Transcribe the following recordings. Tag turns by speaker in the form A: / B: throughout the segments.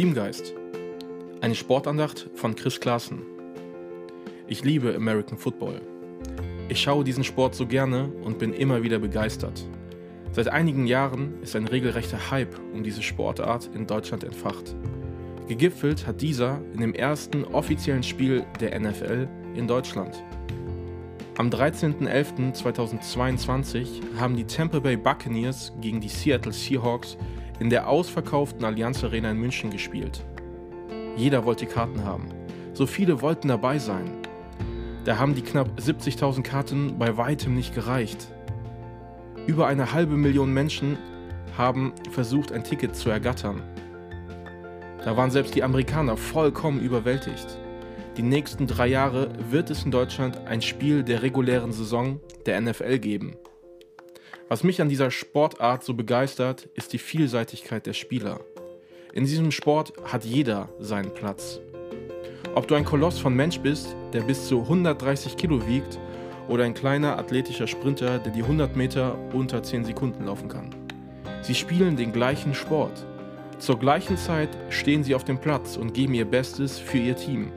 A: Teamgeist. Eine Sportandacht von Chris Klaassen. Ich liebe American Football. Ich schaue diesen Sport so gerne und bin immer wieder begeistert. Seit einigen Jahren ist ein regelrechter Hype um diese Sportart in Deutschland entfacht. Gegipfelt hat dieser in dem ersten offiziellen Spiel der NFL in Deutschland. Am 13.11.2022 haben die Tampa Bay Buccaneers gegen die Seattle Seahawks in der ausverkauften Allianz Arena in München gespielt. Jeder wollte Karten haben. So viele wollten dabei sein. Da haben die knapp 70.000 Karten bei weitem nicht gereicht. Über eine halbe Million Menschen haben versucht, ein Ticket zu ergattern. Da waren selbst die Amerikaner vollkommen überwältigt. Die nächsten drei Jahre wird es in Deutschland ein Spiel der regulären Saison der NFL geben. Was mich an dieser Sportart so begeistert, ist die Vielseitigkeit der Spieler. In diesem Sport hat jeder seinen Platz. Ob du ein Koloss von Mensch bist, der bis zu 130 Kilo wiegt, oder ein kleiner athletischer Sprinter, der die 100 Meter unter 10 Sekunden laufen kann. Sie spielen den gleichen Sport. Zur gleichen Zeit stehen sie auf dem Platz und geben ihr Bestes für ihr Team.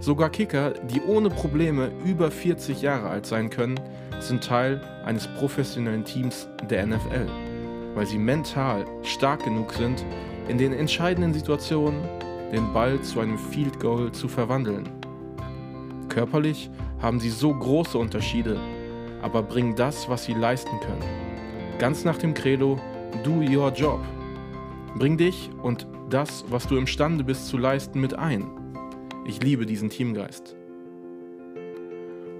A: Sogar Kicker, die ohne Probleme über 40 Jahre alt sein können, sind Teil eines professionellen Teams der NFL, weil sie mental stark genug sind, in den entscheidenden Situationen den Ball zu einem Field Goal zu verwandeln. Körperlich haben sie so große Unterschiede, aber bringen das, was sie leisten können. Ganz nach dem Credo Do Your Job. Bring dich und das, was du imstande bist zu leisten, mit ein. Ich liebe diesen Teamgeist.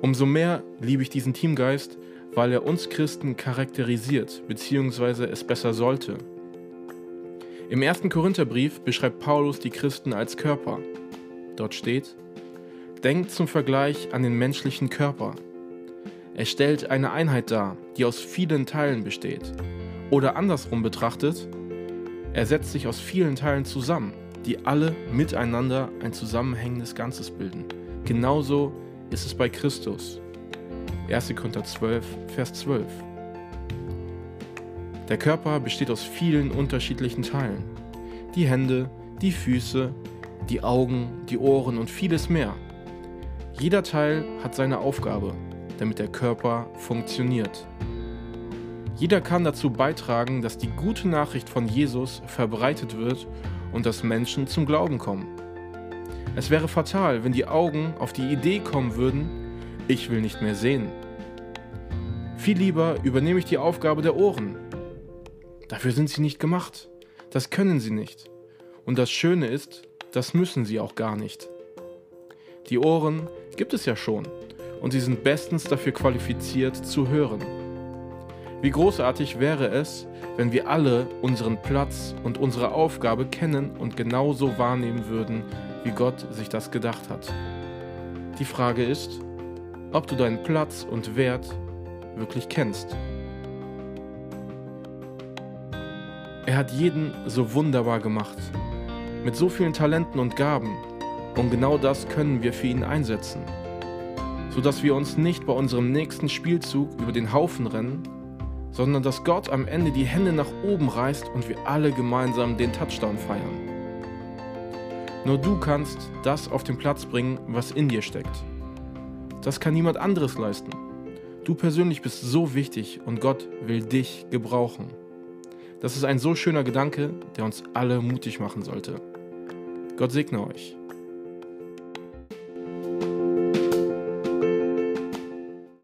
A: Umso mehr liebe ich diesen Teamgeist, weil er uns Christen charakterisiert, beziehungsweise es besser sollte. Im ersten Korintherbrief beschreibt Paulus die Christen als Körper. Dort steht, Denkt zum Vergleich an den menschlichen Körper. Er stellt eine Einheit dar, die aus vielen Teilen besteht. Oder andersrum betrachtet, er setzt sich aus vielen Teilen zusammen die alle miteinander ein zusammenhängendes Ganzes bilden. Genauso ist es bei Christus. 1. Korinther 12, Vers 12. Der Körper besteht aus vielen unterschiedlichen Teilen. Die Hände, die Füße, die Augen, die Ohren und vieles mehr. Jeder Teil hat seine Aufgabe, damit der Körper funktioniert. Jeder kann dazu beitragen, dass die gute Nachricht von Jesus verbreitet wird und dass Menschen zum Glauben kommen. Es wäre fatal, wenn die Augen auf die Idee kommen würden, ich will nicht mehr sehen. Viel lieber übernehme ich die Aufgabe der Ohren. Dafür sind sie nicht gemacht. Das können sie nicht. Und das Schöne ist, das müssen sie auch gar nicht. Die Ohren gibt es ja schon und sie sind bestens dafür qualifiziert zu hören. Wie großartig wäre es, wenn wir alle unseren Platz und unsere Aufgabe kennen und genauso wahrnehmen würden, wie Gott sich das gedacht hat. Die Frage ist, ob du deinen Platz und Wert wirklich kennst. Er hat jeden so wunderbar gemacht, mit so vielen Talenten und Gaben, und genau das können wir für ihn einsetzen, sodass wir uns nicht bei unserem nächsten Spielzug über den Haufen rennen, sondern dass Gott am Ende die Hände nach oben reißt und wir alle gemeinsam den Touchdown feiern. Nur du kannst das auf den Platz bringen, was in dir steckt. Das kann niemand anderes leisten. Du persönlich bist so wichtig und Gott will dich gebrauchen. Das ist ein so schöner Gedanke, der uns alle mutig machen sollte. Gott segne euch.